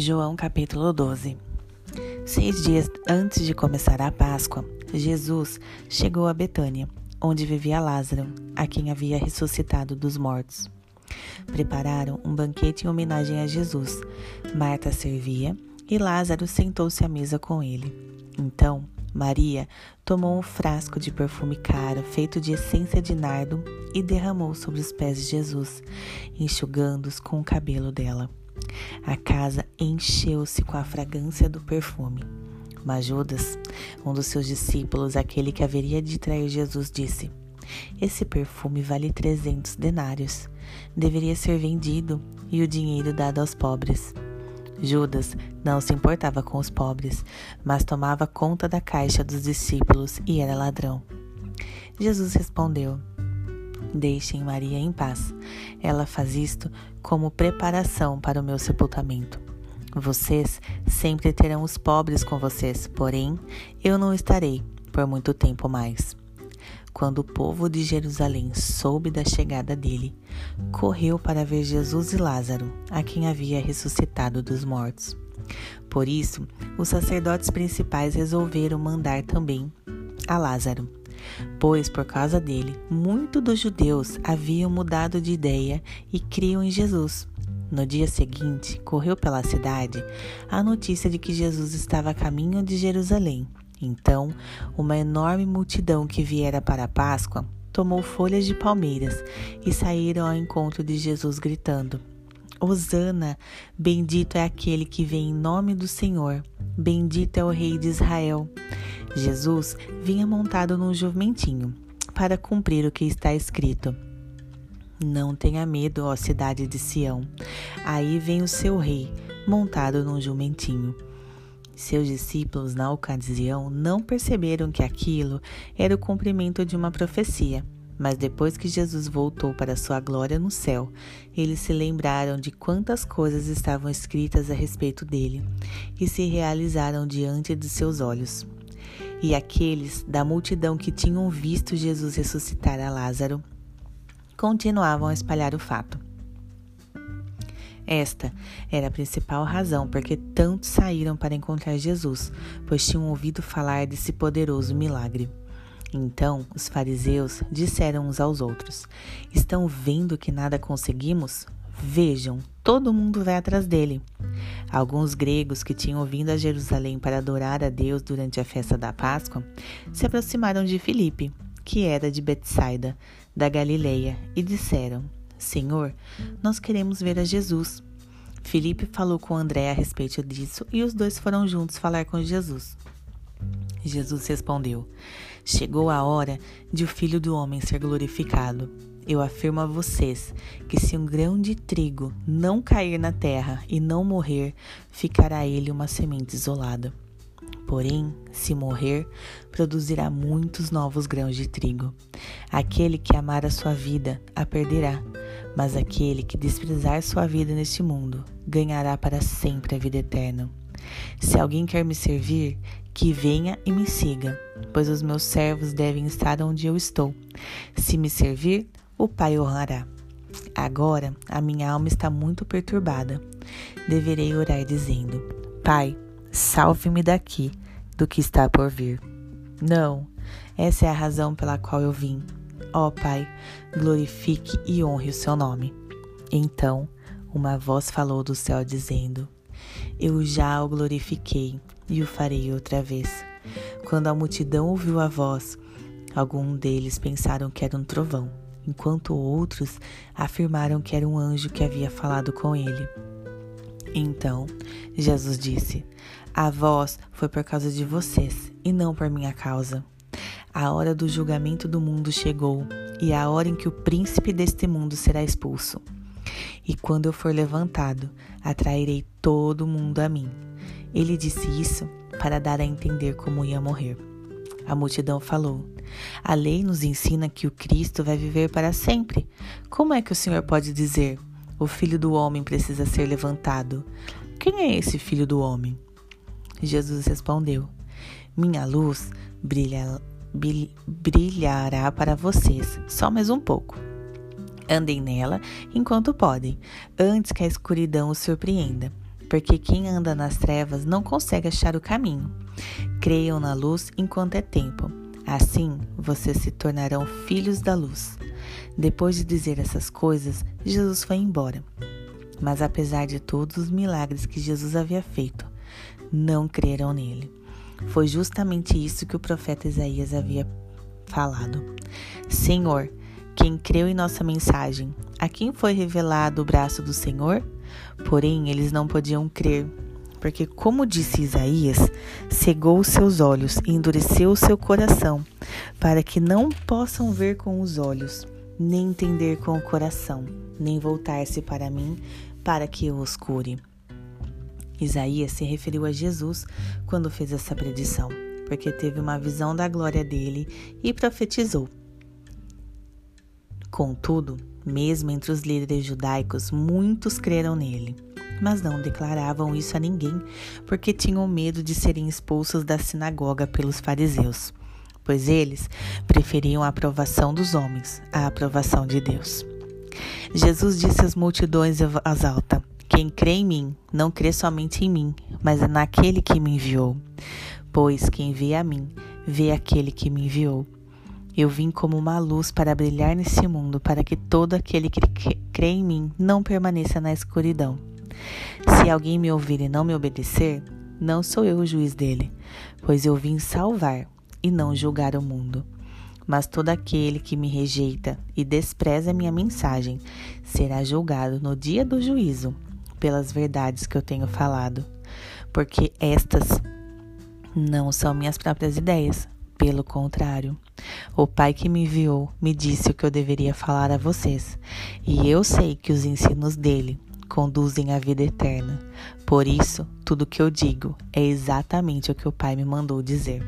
João capítulo 12 Seis dias antes de começar a Páscoa, Jesus chegou a Betânia, onde vivia Lázaro, a quem havia ressuscitado dos mortos. Prepararam um banquete em homenagem a Jesus. Marta servia e Lázaro sentou-se à mesa com ele. Então, Maria tomou um frasco de perfume caro feito de essência de nardo e derramou sobre os pés de Jesus, enxugando-os com o cabelo dela. A casa encheu-se com a fragrância do perfume. Mas Judas, um dos seus discípulos, aquele que haveria de trair Jesus, disse: Esse perfume vale trezentos denários. Deveria ser vendido e o dinheiro dado aos pobres. Judas não se importava com os pobres, mas tomava conta da caixa dos discípulos e era ladrão. Jesus respondeu: Deixem Maria em paz. Ela faz isto como preparação para o meu sepultamento. Vocês sempre terão os pobres com vocês, porém eu não estarei por muito tempo mais. Quando o povo de Jerusalém soube da chegada dele, correu para ver Jesus e Lázaro, a quem havia ressuscitado dos mortos. Por isso, os sacerdotes principais resolveram mandar também a Lázaro pois por causa dele, muitos dos judeus haviam mudado de ideia e criam em Jesus. No dia seguinte, correu pela cidade a notícia de que Jesus estava a caminho de Jerusalém. Então, uma enorme multidão que viera para a Páscoa tomou folhas de palmeiras e saíram ao encontro de Jesus gritando: Hosana, bendito é aquele que vem em nome do Senhor, bendito é o Rei de Israel. Jesus vinha montado num jumentinho, para cumprir o que está escrito. Não tenha medo, ó cidade de Sião. Aí vem o seu rei, montado num jumentinho. Seus discípulos, na ocasião, não perceberam que aquilo era o cumprimento de uma profecia. Mas depois que Jesus voltou para sua glória no céu, eles se lembraram de quantas coisas estavam escritas a respeito dele e se realizaram diante de seus olhos. E aqueles da multidão que tinham visto Jesus ressuscitar a Lázaro continuavam a espalhar o fato. Esta era a principal razão porque tantos saíram para encontrar Jesus, pois tinham ouvido falar desse poderoso milagre. Então os fariseus disseram uns aos outros: Estão vendo que nada conseguimos? Vejam, todo mundo vai atrás dele. Alguns gregos que tinham vindo a Jerusalém para adorar a Deus durante a festa da Páscoa se aproximaram de Filipe, que era de Betsaida, da Galileia, e disseram: Senhor, nós queremos ver a Jesus. Filipe falou com André a respeito disso e os dois foram juntos falar com Jesus. Jesus respondeu: Chegou a hora de o Filho do Homem ser glorificado. Eu afirmo a vocês que se um grão de trigo não cair na terra e não morrer, ficará ele uma semente isolada. Porém, se morrer, produzirá muitos novos grãos de trigo. Aquele que amar a sua vida, a perderá, mas aquele que desprezar sua vida neste mundo, ganhará para sempre a vida eterna. Se alguém quer me servir, que venha e me siga, pois os meus servos devem estar onde eu estou. Se me servir, o Pai honrará. Agora a minha alma está muito perturbada. Deverei orar dizendo: Pai, salve-me daqui, do que está por vir. Não, essa é a razão pela qual eu vim. Ó Pai, glorifique e honre o seu nome. Então uma voz falou do céu dizendo: Eu já o glorifiquei e o farei outra vez. Quando a multidão ouviu a voz, alguns deles pensaram que era um trovão enquanto outros afirmaram que era um anjo que havia falado com ele. Então Jesus disse: A voz foi por causa de vocês e não por minha causa. A hora do julgamento do mundo chegou e a hora em que o príncipe deste mundo será expulso. E quando eu for levantado, atrairei todo mundo a mim. Ele disse isso para dar a entender como ia morrer. A multidão falou: A lei nos ensina que o Cristo vai viver para sempre. Como é que o Senhor pode dizer: O filho do homem precisa ser levantado? Quem é esse filho do homem? Jesus respondeu: Minha luz brilha, brilhará para vocês, só mais um pouco. Andem nela enquanto podem, antes que a escuridão os surpreenda. porque quem anda nas trevas não consegue achar o caminho. Creiam na luz enquanto é tempo. Assim, vocês se tornarão filhos da luz. Depois de dizer essas coisas, Jesus foi embora. Mas apesar de todos os milagres que Jesus havia feito, não creram nele. Foi justamente isso que o profeta Isaías havia falado. Senhor, quem creu em nossa mensagem, a quem foi revelado o braço do Senhor? Porém, eles não podiam crer, porque, como disse Isaías, cegou os seus olhos e endureceu o seu coração, para que não possam ver com os olhos, nem entender com o coração, nem voltar-se para mim, para que eu os cure. Isaías se referiu a Jesus quando fez essa predição, porque teve uma visão da glória dele e profetizou. Contudo, mesmo entre os líderes judaicos, muitos creram nele, mas não declaravam isso a ninguém, porque tinham medo de serem expulsos da sinagoga pelos fariseus, pois eles preferiam a aprovação dos homens à aprovação de Deus. Jesus disse às multidões em voz alta: quem crê em mim, não crê somente em mim, mas naquele que me enviou. Pois quem vê a mim, vê aquele que me enviou. Eu vim como uma luz para brilhar nesse mundo, para que todo aquele que crê em mim não permaneça na escuridão. Se alguém me ouvir e não me obedecer, não sou eu o juiz dele, pois eu vim salvar e não julgar o mundo. Mas todo aquele que me rejeita e despreza minha mensagem será julgado no dia do juízo pelas verdades que eu tenho falado, porque estas não são minhas próprias ideias. Pelo contrário, o Pai que me enviou me disse o que eu deveria falar a vocês, e eu sei que os ensinos dele conduzem à vida eterna. Por isso, tudo que eu digo é exatamente o que o Pai me mandou dizer.